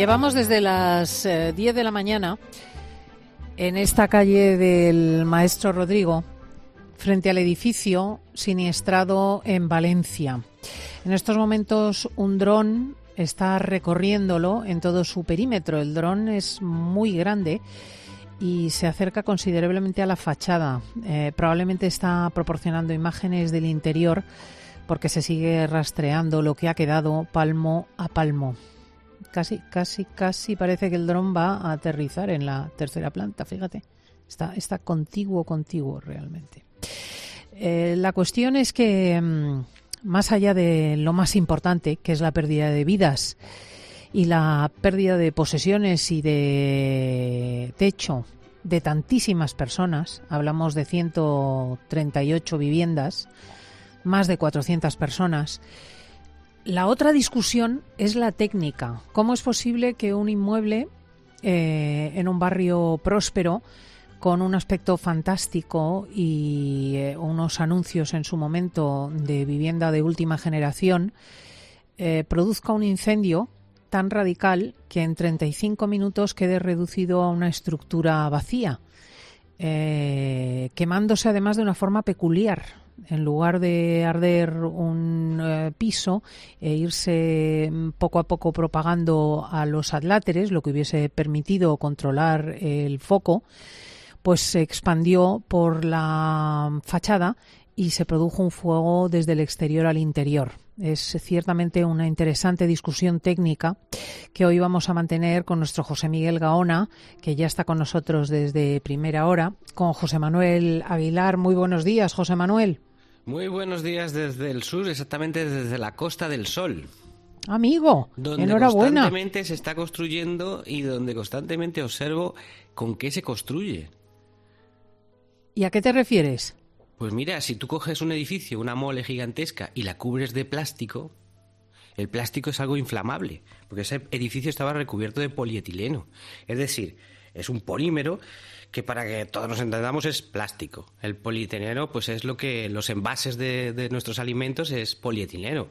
Llevamos desde las 10 eh, de la mañana en esta calle del Maestro Rodrigo, frente al edificio siniestrado en Valencia. En estos momentos un dron está recorriéndolo en todo su perímetro. El dron es muy grande y se acerca considerablemente a la fachada. Eh, probablemente está proporcionando imágenes del interior porque se sigue rastreando lo que ha quedado palmo a palmo casi, casi, casi parece que el dron va a aterrizar en la tercera planta, fíjate. Está, está contiguo, contiguo realmente. Eh, la cuestión es que, mm, más allá de lo más importante, que es la pérdida de vidas y la pérdida de posesiones y de techo de tantísimas personas, hablamos de 138 viviendas, más de 400 personas, la otra discusión es la técnica. ¿Cómo es posible que un inmueble eh, en un barrio próspero, con un aspecto fantástico y eh, unos anuncios en su momento de vivienda de última generación, eh, produzca un incendio tan radical que en 35 minutos quede reducido a una estructura vacía, quemándose además de una forma peculiar en lugar de arder un eh, piso e irse poco a poco propagando a los adláteres, lo que hubiese permitido controlar el foco, pues se expandió por la fachada y se produjo un fuego desde el exterior al interior. Es ciertamente una interesante discusión técnica que hoy vamos a mantener con nuestro José Miguel Gaona, que ya está con nosotros desde primera hora, con José Manuel Aguilar. Muy buenos días, José Manuel. Muy buenos días desde el sur, exactamente desde la Costa del Sol. Amigo, donde enhorabuena. constantemente se está construyendo y donde constantemente observo con qué se construye. ¿Y a qué te refieres? Pues mira, si tú coges un edificio, una mole gigantesca y la cubres de plástico, el plástico es algo inflamable, porque ese edificio estaba recubierto de polietileno. Es decir, es un polímero que para que todos nos entendamos es plástico. El polietileno, pues es lo que los envases de, de nuestros alimentos es polietileno.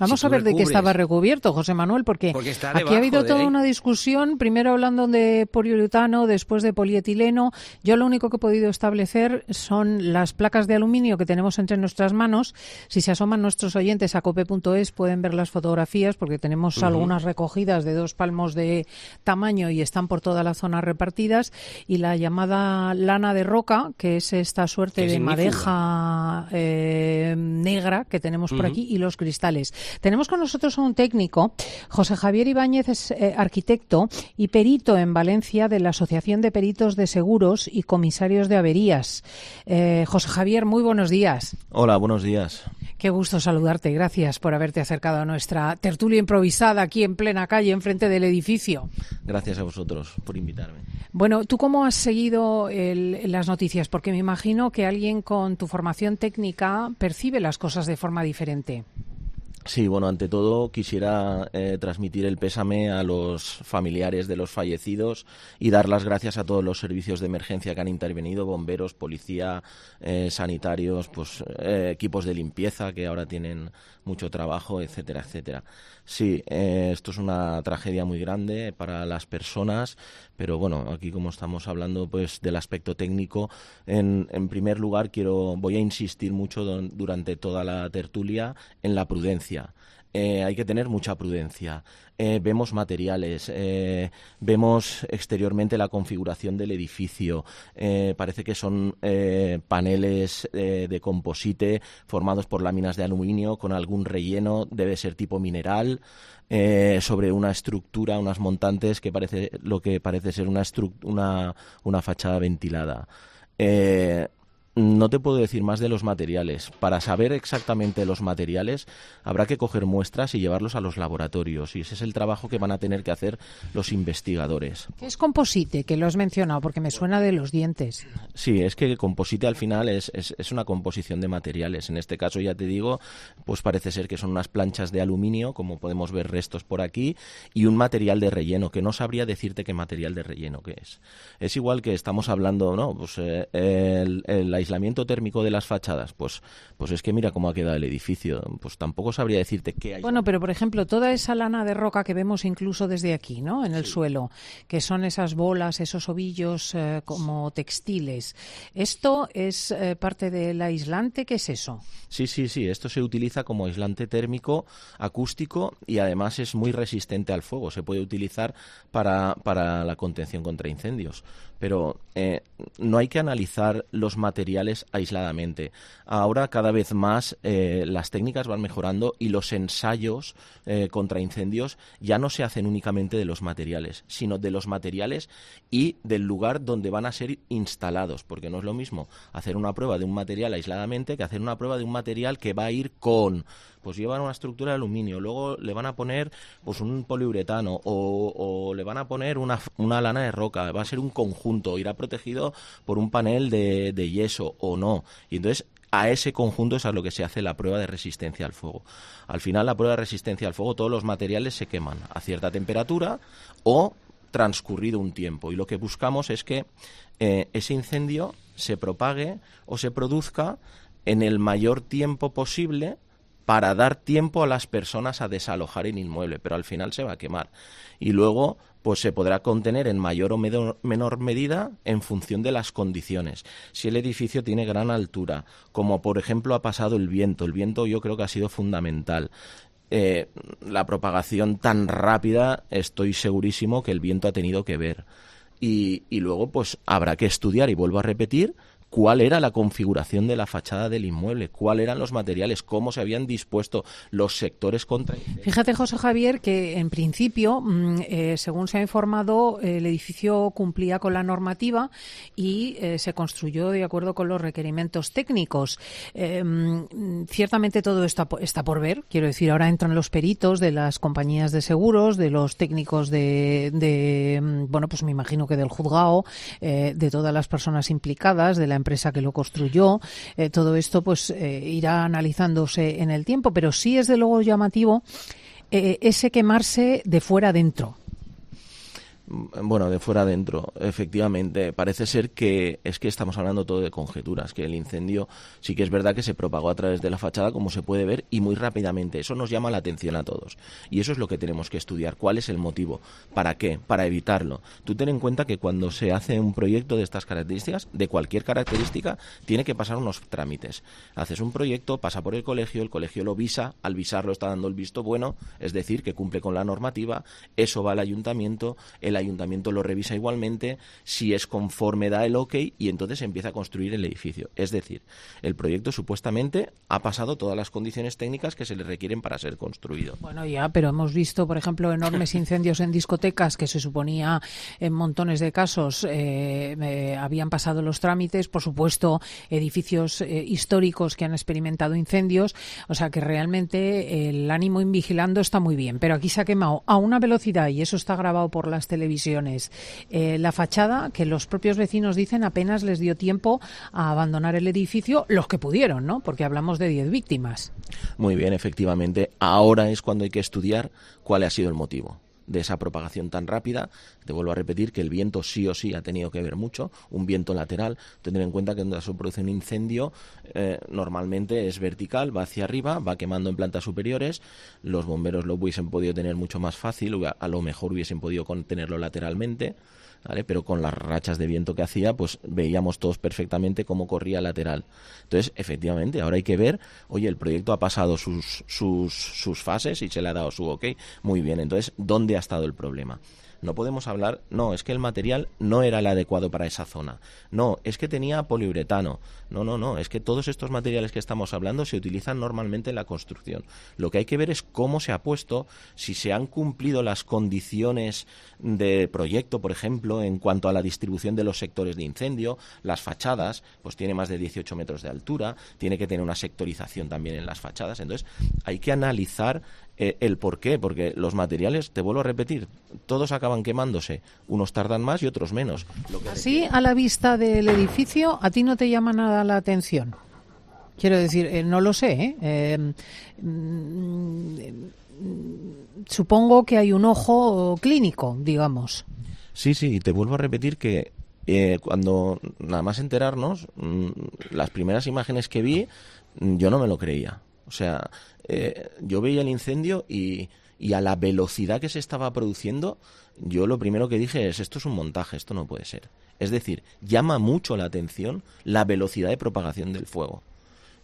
Vamos a ver de qué estaba recubierto, José Manuel, porque, aquí ha habido toda una discusión, primero hablando de poliuretano, después de polietileno. Yo lo único que he podido establecer son las placas de aluminio que tenemos entre nuestras manos. Si se asoman nuestros oyentes a cope.es pueden ver las fotografías porque tenemos algunas recogidas de dos palmos de tamaño y están por toda la zona repartidas. Y la llamada lana de roca, que es esta suerte de madeja eh, negra que tenemos por aquí, y los cristales. Tenemos con nosotros a un técnico, José Javier Ibáñez es eh, arquitecto y perito en Valencia de la Asociación de Peritos de Seguros y Comisarios de Averías. Eh, José Javier, muy buenos días. Hola, buenos días. Qué gusto saludarte. Gracias por haberte acercado a nuestra tertulia improvisada aquí en plena calle, enfrente del edificio. Gracias a vosotros por invitarme. Bueno, ¿tú cómo has seguido las noticias? Porque me imagino que alguien con tu formación técnica percibe las cosas de forma diferente. Sí, bueno, ante todo quisiera eh, transmitir el pésame a los familiares de los fallecidos y dar las gracias a todos los servicios de emergencia que han intervenido, bomberos, policía, eh, sanitarios, pues eh, equipos de limpieza que ahora tienen mucho trabajo, etcétera, etcétera. Sí, esto es una tragedia muy grande para las personas, pero bueno, aquí como estamos hablando pues del aspecto técnico, en, en primer lugar quiero voy a insistir mucho durante toda la tertulia en la prudencia eh, hay que tener mucha prudencia. Eh, vemos materiales, eh, vemos exteriormente la configuración del edificio. parece que son paneles de composite formados por láminas de aluminio con algún relleno, debe ser tipo mineral. sobre una estructura, unas montantes que parece lo que parece ser una, una, una fachada ventilada. No te puedo decir más de los materiales. Para saber exactamente los materiales habrá que coger muestras y llevarlos a los laboratorios y ese es el trabajo que van a tener que hacer los investigadores. ¿Qué es composite? Que lo has mencionado porque me suena de los dientes. Sí, es que composite al final es, es, una composición de materiales. En este caso ya te digo, pues parece ser que son unas planchas de aluminio, como podemos ver restos por aquí, y un material de relleno, que no sabría decirte qué material de relleno que es. Es igual que estamos hablando, ¿no? Pues eh, el, el, aislamiento térmico de las fachadas, pues, pues es que mira cómo ha quedado el edificio. Pues tampoco sabría decirte qué hay. Bueno, pero por ejemplo, toda esa lana de roca que vemos incluso desde aquí, ¿no? En el suelo, que son esas bolas, esos ovillos eh, como textiles. ¿Esto es eh, parte del aislante? ¿Qué es eso? Sí, sí, sí. Esto se utiliza como aislante térmico, acústico y además es muy resistente al fuego. Se puede utilizar para, para la contención contra incendios pero eh, no hay que analizar los materiales aisladamente. Ahora cada vez más eh, las técnicas van mejorando y los ensayos eh, contra incendios ya no se hacen únicamente de los materiales, sino de los materiales y del lugar donde van a ser instalados, porque no es lo mismo hacer una prueba de un material aisladamente que hacer una prueba de un material que va a ir con pues llevan una estructura de aluminio, luego le van a poner pues un poliuretano o, le van a poner una, una, lana de roca, va a ser un conjunto, irá protegido por un panel de, de yeso o no. Y entonces a ese conjunto es a lo que se hace la prueba de resistencia al fuego. Al final, la prueba de resistencia al fuego, todos los materiales se queman a cierta temperatura o transcurrido un tiempo. Y lo que buscamos es que eh, ese incendio se propague o se produzca en el mayor tiempo posible para dar tiempo a las personas a desalojar el inmueble, pero al final se va a quemar. Y luego, pues se podrá contener en mayor o menor medida en función de las condiciones. Si el edificio tiene gran altura, como por ejemplo ha pasado el viento, el viento yo creo que ha sido fundamental. Eh, la propagación tan rápida, estoy segurísimo que el viento ha tenido que ver. Y, y luego, pues habrá que estudiar, y vuelvo a repetir, cuál era la configuración de la fachada del inmueble, cuáles eran los materiales, cómo se habían dispuesto los sectores contra. Fíjate, José Javier, que en principio, mm, eh, según se ha informado, el edificio cumplía con la normativa y eh, se construyó de acuerdo con los requerimientos técnicos. Eh, mm, ciertamente todo está, está por ver. Quiero decir, ahora entran los peritos de las compañías de seguros, de los técnicos de, de mm, bueno, pues me imagino que del juzgado, de todas las personas implicadas, de la empresa que lo construyó. Eh, todo esto pues eh, irá analizándose en el tiempo, pero sí es de luego llamativo eh, ese quemarse de fuera adentro. Mm, bueno, de fuera adentro, efectivamente. Parece ser que es que estamos hablando todo de conjeturas, que el incendio sí que es verdad que se propagó a través de la fachada, como se puede ver, y muy rápidamente. Eso nos llama la atención a todos. Y eso es lo que tenemos que estudiar. ¿Cuál es el motivo? ¿Para qué? Para evitarlo. Tú ten en cuenta que cuando se hace un proyecto de estas características, de cualquier característica, tiene que pasar unos trámites. Haces un proyecto, pasa por el colegio, el colegio lo visa, al visarlo está dando el visto bueno, es decir, que cumple con la normativa, eso va al ayuntamiento, el el ayuntamiento lo revisa igualmente, si es conforme da el ok y entonces empieza a construir el edificio. Es decir, el proyecto supuestamente ha pasado todas las condiciones técnicas que se le requieren para ser construido. Bueno, ya, pero hemos visto, por ejemplo, enormes incendios en discotecas que se suponía en montones de casos eh, eh, habían pasado los trámites, por supuesto, edificios eh, históricos que han experimentado incendios, o sea que realmente el ánimo invigilando está muy bien, pero aquí se ha quemado a una velocidad y eso está grabado por las televisiones televisiones. Eh, la fachada, que los propios vecinos dicen apenas les dio tiempo a abandonar el edificio, los que pudieron, ¿no? Porque hablamos de 10 víctimas. Muy bien, efectivamente. Ahora es cuando hay que estudiar cuál ha sido el motivo de esa propagación tan rápida. Te vuelvo a repetir que el viento sí o sí ha tenido que ver mucho, un viento lateral. Tener en cuenta que cuando se produce un incendio eh, normalmente es vertical, va hacia arriba, va quemando en plantas superiores. Los bomberos lo hubiesen podido tener mucho más fácil, a lo mejor hubiesen podido contenerlo lateralmente. Pero con las rachas de viento que hacía, pues veíamos todos perfectamente cómo corría lateral. Entonces, efectivamente, ahora hay que ver, oye, el proyecto ha pasado sus, sus, sus fases y se le ha dado su ok, muy bien, entonces, ¿dónde ha estado el problema? No podemos hablar, no, es que el material no era el adecuado para esa zona. No, es que tenía poliuretano. No, no, no, es que todos estos materiales que estamos hablando se utilizan normalmente en la construcción. Lo que hay que ver es cómo se ha puesto, si se han cumplido las condiciones de proyecto, por ejemplo, en cuanto a la distribución de los sectores de incendio, las fachadas, pues tiene más de 18 metros de altura, tiene que tener una sectorización también en las fachadas. Entonces, hay que analizar eh, el por qué, porque los materiales, te vuelvo a repetir, todos acaban quemándose, unos tardan más y otros menos. Así, a la vista del edificio, ¿a ti no te llama nada la atención? Quiero decir, eh, no lo sé. ¿eh? mm, supongo que hay un ojo clínico, digamos. Sí, sí, te vuelvo a repetir que eh, cuando nada más enterarnos, mm, las primeras imágenes que vi, yo no me lo creía. O sea, eh, yo veía el incendio y, y a la velocidad que se estaba produciendo, yo lo primero que dije es, esto es un montaje, esto no puede ser. Es decir, llama mucho la atención la velocidad de propagación del fuego.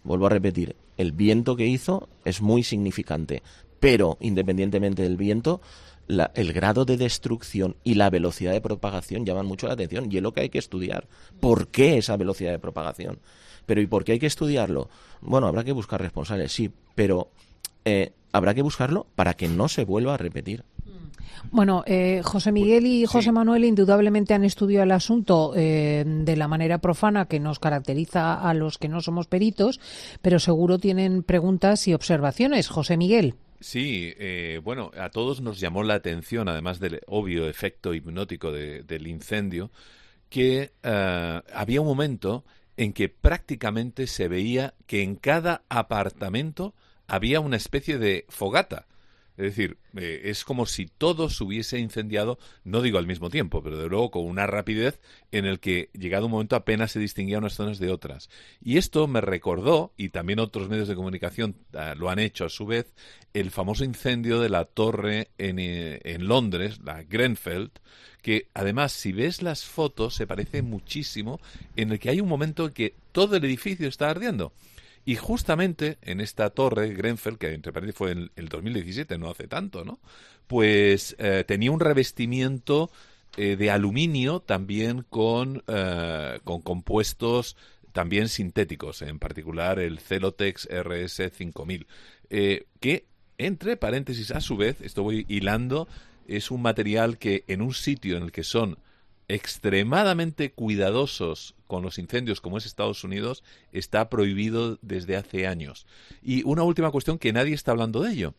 Vuelvo a repetir, el viento que hizo es muy significante, pero independientemente del viento, el grado de destrucción y la velocidad de propagación llaman mucho la atención y es lo que hay que estudiar. ¿Por qué esa velocidad de propagación? Pero ¿y por qué hay que estudiarlo? Bueno, habrá que buscar responsables, sí, pero eh, habrá que buscarlo para que no se vuelva a repetir. Bueno, eh, José Miguel y José Manuel indudablemente han estudiado el asunto eh, de la manera profana que nos caracteriza a los que no somos peritos, pero seguro tienen preguntas y observaciones. José Miguel. Sí, eh, bueno, a todos nos llamó la atención, además del obvio efecto hipnótico del incendio, que había un momento en que prácticamente se veía que en cada apartamento había una especie de fogata. Es decir, eh, es como si todo se hubiese incendiado, no digo al mismo tiempo, pero de luego con una rapidez en el que, llegado un momento, apenas se distinguían unas zonas de otras. Y esto me recordó, y también otros medios de comunicación ah, lo han hecho a su vez, el famoso incendio de la torre en, eh, en Londres, la Grenfell, que además, si ves las fotos, se parece muchísimo, en el que hay un momento en que todo el edificio está ardiendo. Y justamente en esta torre, Grenfell, que entre paréntesis fue en el 2017, no hace tanto, ¿no? Pues eh, tenía un revestimiento eh, de aluminio también con, eh, con compuestos también sintéticos, en particular el Celotex RS5000, que, entre paréntesis, a su vez, esto voy hilando, es un material que en un sitio en el que son extremadamente cuidadosos con los incendios como es Estados Unidos está prohibido desde hace años. Y una última cuestión que nadie está hablando de ello.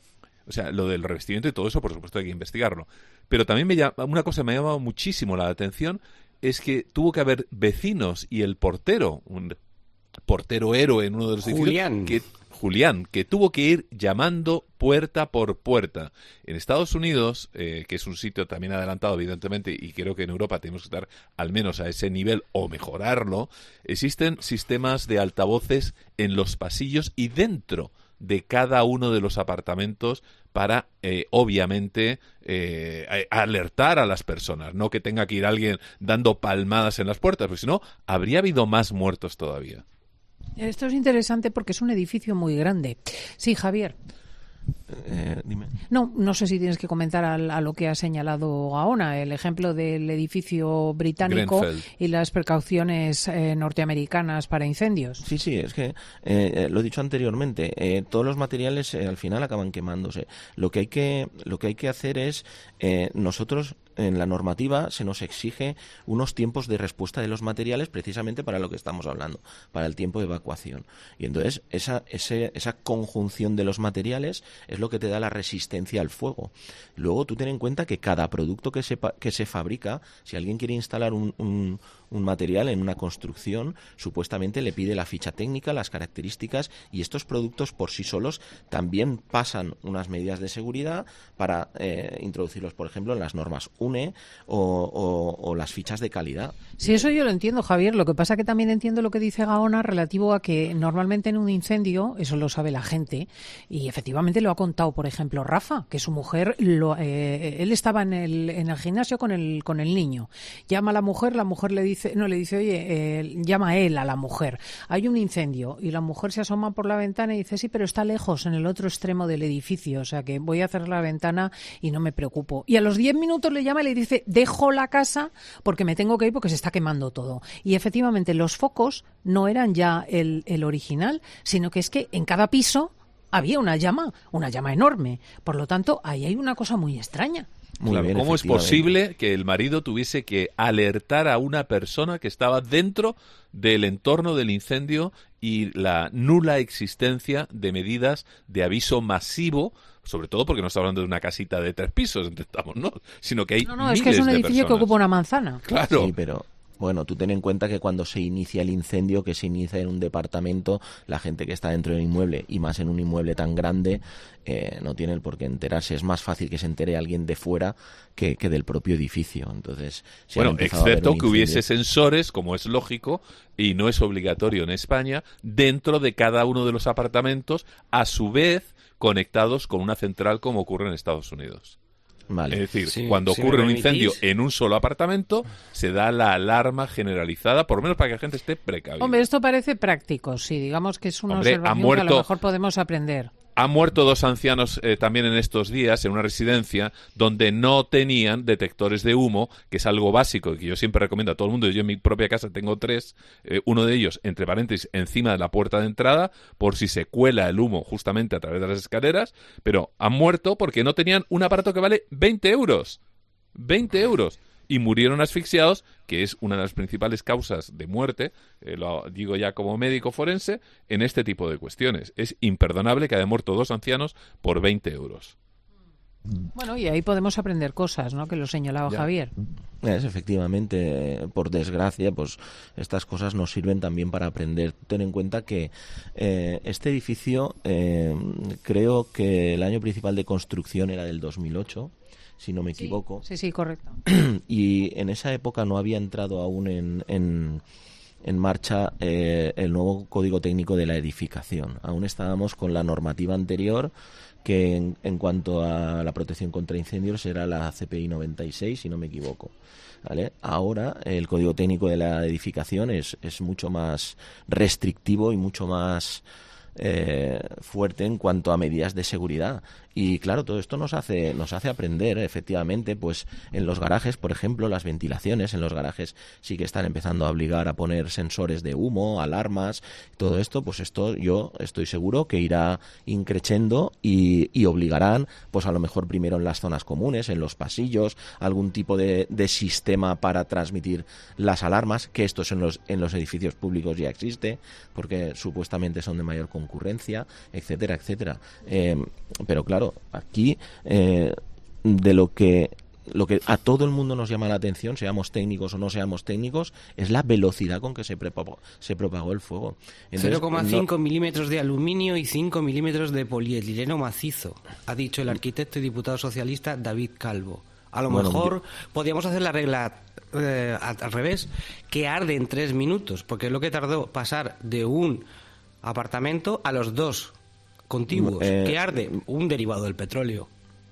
O sea, lo del revestimiento y todo eso, por supuesto, hay que investigarlo. Pero también me llama, una cosa que me ha llamado muchísimo la atención es que tuvo que haber vecinos y el portero, un portero héroe en uno de los edificios, que Julián, que tuvo que ir llamando puerta por puerta. En Estados Unidos, eh, que es un sitio también adelantado, evidentemente, y creo que en Europa tenemos que estar al menos a ese nivel o mejorarlo, existen sistemas de altavoces en los pasillos y dentro de cada uno de los apartamentos para, eh, obviamente, eh, alertar a las personas, no que tenga que ir alguien dando palmadas en las puertas, porque si no, habría habido más muertos todavía. Esto es interesante porque es un edificio muy grande. Sí, Javier. Eh, dime. No, no sé si tienes que comentar a, lo que ha señalado Gaona, el ejemplo del edificio británico y las precauciones eh, norteamericanas para incendios. Sí, sí, es que eh, lo he dicho anteriormente, todos los materiales al final acaban quemándose. Lo que hay que, lo que hay que hacer es nosotros en la normativa se nos exige unos tiempos de respuesta de los materiales precisamente para lo que estamos hablando, para el tiempo de evacuación. Y entonces esa, esa conjunción de los materiales es lo que te da la resistencia al fuego. Luego tú ten en cuenta que cada producto que se, que se fabrica, si alguien quiere instalar un, un, un material en una construcción, supuestamente le pide la ficha técnica, las características y estos productos por sí solos también pasan unas medidas de seguridad para eh, introducirlos, por ejemplo, en las normas UNE o, las fichas de calidad. Sí, eso yo lo entiendo, Javier. Lo que pasa que también entiendo lo que dice Gaona relativo a que normalmente en un incendio, eso lo sabe la gente, y efectivamente lo ha contado, por ejemplo, Rafa, que su mujer, lo, eh, él estaba en el, en el gimnasio con el, con el niño. Llama a la mujer, la mujer le dice, no, le dice, oye, eh, llama a él a la mujer. Hay un incendio y la mujer se asoma por la ventana y dice, sí, pero está lejos, en el otro extremo del edificio, o sea que voy a cerrar la ventana y no me preocupo. Y a los 10 minutos le llama y le dice, dejo la casa porque me tengo que ir porque se está quemando todo. Y efectivamente los focos no eran ya el, el original, sino que es que en cada piso había una llama, una llama enorme. Por lo tanto, ahí hay una cosa muy extraña. ¿Cómo es posible que el marido tuviese que alertar a una persona que estaba dentro del entorno del incendio y la nula existencia de medidas de aviso masivo sobre todo porque no está hablando de una casita de tres pisos, ¿no? Sino que hay No, no, es que es un edificio que ocupa una manzana. Claro. Sí, pero Bueno, tú ten en cuenta que cuando se inicia el incendio, que se inicia en un departamento, la gente que está dentro del inmueble, y más en un inmueble tan grande, eh, no tiene el por qué enterarse. Es más fácil que se entere alguien de fuera que, del propio edificio. Entonces, bueno, excepto que hubiese sensores, como es lógico, y no es obligatorio en España, dentro de cada uno de los apartamentos, a su vez conectados con una central como ocurre en Estados Unidos. Es decir, cuando ocurre un incendio en un solo apartamento, se da la alarma generalizada, por lo menos para que la gente esté precavida. Hombre, esto parece práctico, sí, digamos que es una observación que a lo mejor podemos aprender. Han muerto dos ancianos eh, también en estos días en una residencia donde no tenían detectores de humo, que es algo básico que yo siempre recomiendo a todo el mundo. Yo en mi propia casa tengo tres, eh, uno de ellos, entre paréntesis, encima de la puerta de entrada, por si se cuela el humo justamente a través de las escaleras, pero han muerto porque no tenían un aparato que vale 20 euros. 20 euros y murieron asfixiados, que es una de las principales causas de muerte, eh, lo digo ya como médico forense, en este tipo de cuestiones. Es imperdonable que haya muerto dos ancianos por 20 euros. Bueno, y ahí podemos aprender cosas, ¿no? Que lo señalaba Javier. Es, efectivamente, por desgracia, pues estas cosas nos sirven también para aprender. Ten en cuenta que eh, este edificio, eh, creo que el año principal de construcción era del 2008 si no me equivoco. Sí, sí, correcto. Y en esa época no había entrado aún en, en, marcha eh, el nuevo código técnico de la edificación. Aún estábamos con la normativa anterior que en, en, cuanto a la protección contra incendios era la CPI 96, si no me equivoco. ¿Vale? Ahora el código técnico de la edificación es, es mucho más restrictivo y mucho más eh, fuerte en cuanto a medidas de seguridad. Y claro, todo esto nos hace, nos hace aprender, efectivamente, pues en los garajes, por ejemplo, las ventilaciones, en los garajes sí que están empezando a obligar a poner sensores de humo, alarmas, todo esto, pues esto yo estoy seguro que irá increciendo y, obligarán, pues a lo mejor primero en las zonas comunes, en los pasillos, algún tipo de, sistema para transmitir las alarmas, que esto en los, en los edificios públicos ya existe, porque supuestamente son de mayor concurrencia, etcétera, etcétera. Eh, pero claro, aquí eh, de lo que lo que a todo el mundo nos llama la atención, seamos técnicos o no seamos técnicos, es la velocidad con que se propagó, se propagó el fuego. 0,5 milímetros de aluminio y 5 milímetros de polietileno macizo, ha dicho el arquitecto y diputado socialista David Calvo. A lo mejor podríamos hacer la regla eh, al revés, que arde en tres minutos, porque es lo que tardó pasar de un apartamento a los dos contiguos. Eh, ¿Qué arde? Un derivado del petróleo.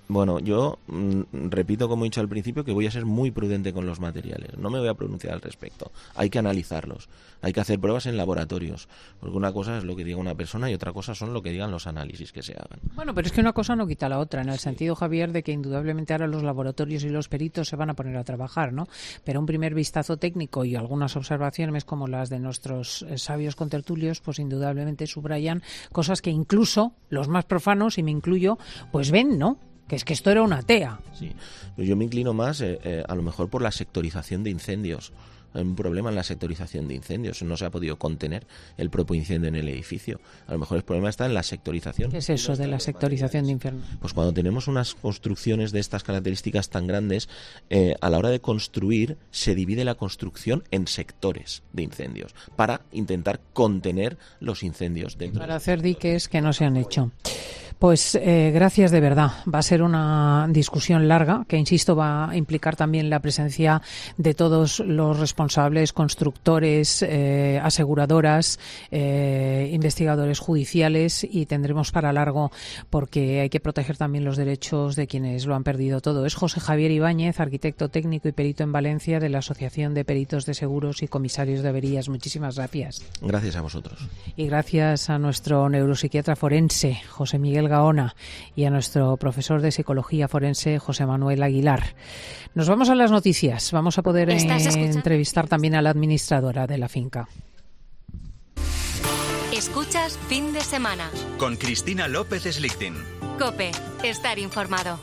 Bueno, yo mm, repito, como he dicho al principio, que voy a ser muy prudente con los materiales. No me voy a pronunciar al respecto. Hay que analizarlos. Hay que hacer pruebas en laboratorios. Porque una cosa es lo que diga una persona y otra cosa son lo que digan los análisis que se hagan. Bueno, pero es que una cosa no quita la otra, en el sentido, Javier, de que indudablemente ahora los laboratorios y los peritos se van a poner a trabajar, ¿no? Pero un primer vistazo técnico y algunas observaciones como las de nuestros eh, sabios contertulios, pues indudablemente subrayan cosas que incluso los más profanos, y me incluyo, pues ven, ¿no? Que es que esto era una TEA. Sí, yo me inclino más eh, eh, a lo mejor por la sectorización de incendios. Hay un problema en la sectorización de incendios. No se ha podido contener el propio incendio en el edificio. A lo mejor el problema está en la sectorización. ¿Qué es eso de la sectorización de incendios? Pues cuando tenemos unas construcciones de estas características tan grandes, eh, a la hora de construir se divide la construcción en sectores de incendios para intentar contener los incendios dentro. Para hacer diques que no se han hecho. Pues eh, gracias de verdad. Va a ser una discusión larga que, insisto, va a implicar también la presencia de todos los responsables, constructores, eh, aseguradoras, eh, investigadores judiciales y tendremos para largo porque hay que proteger también los derechos de quienes lo han perdido todo. Es José Javier Ibáñez, arquitecto técnico y perito en Valencia de la Asociación de Peritos de Seguros y Comisarios de Averías. Muchísimas gracias. Gracias a vosotros. Y gracias a nuestro neuropsiquiatra forense, José Miguel Gaona y a nuestro profesor de psicología forense José Manuel Aguilar. Nos vamos a las noticias. Vamos a poder entrevistar también a la administradora de la finca. Escuchas fin de semana. Con Cristina López Slichting. Cope, estar informado.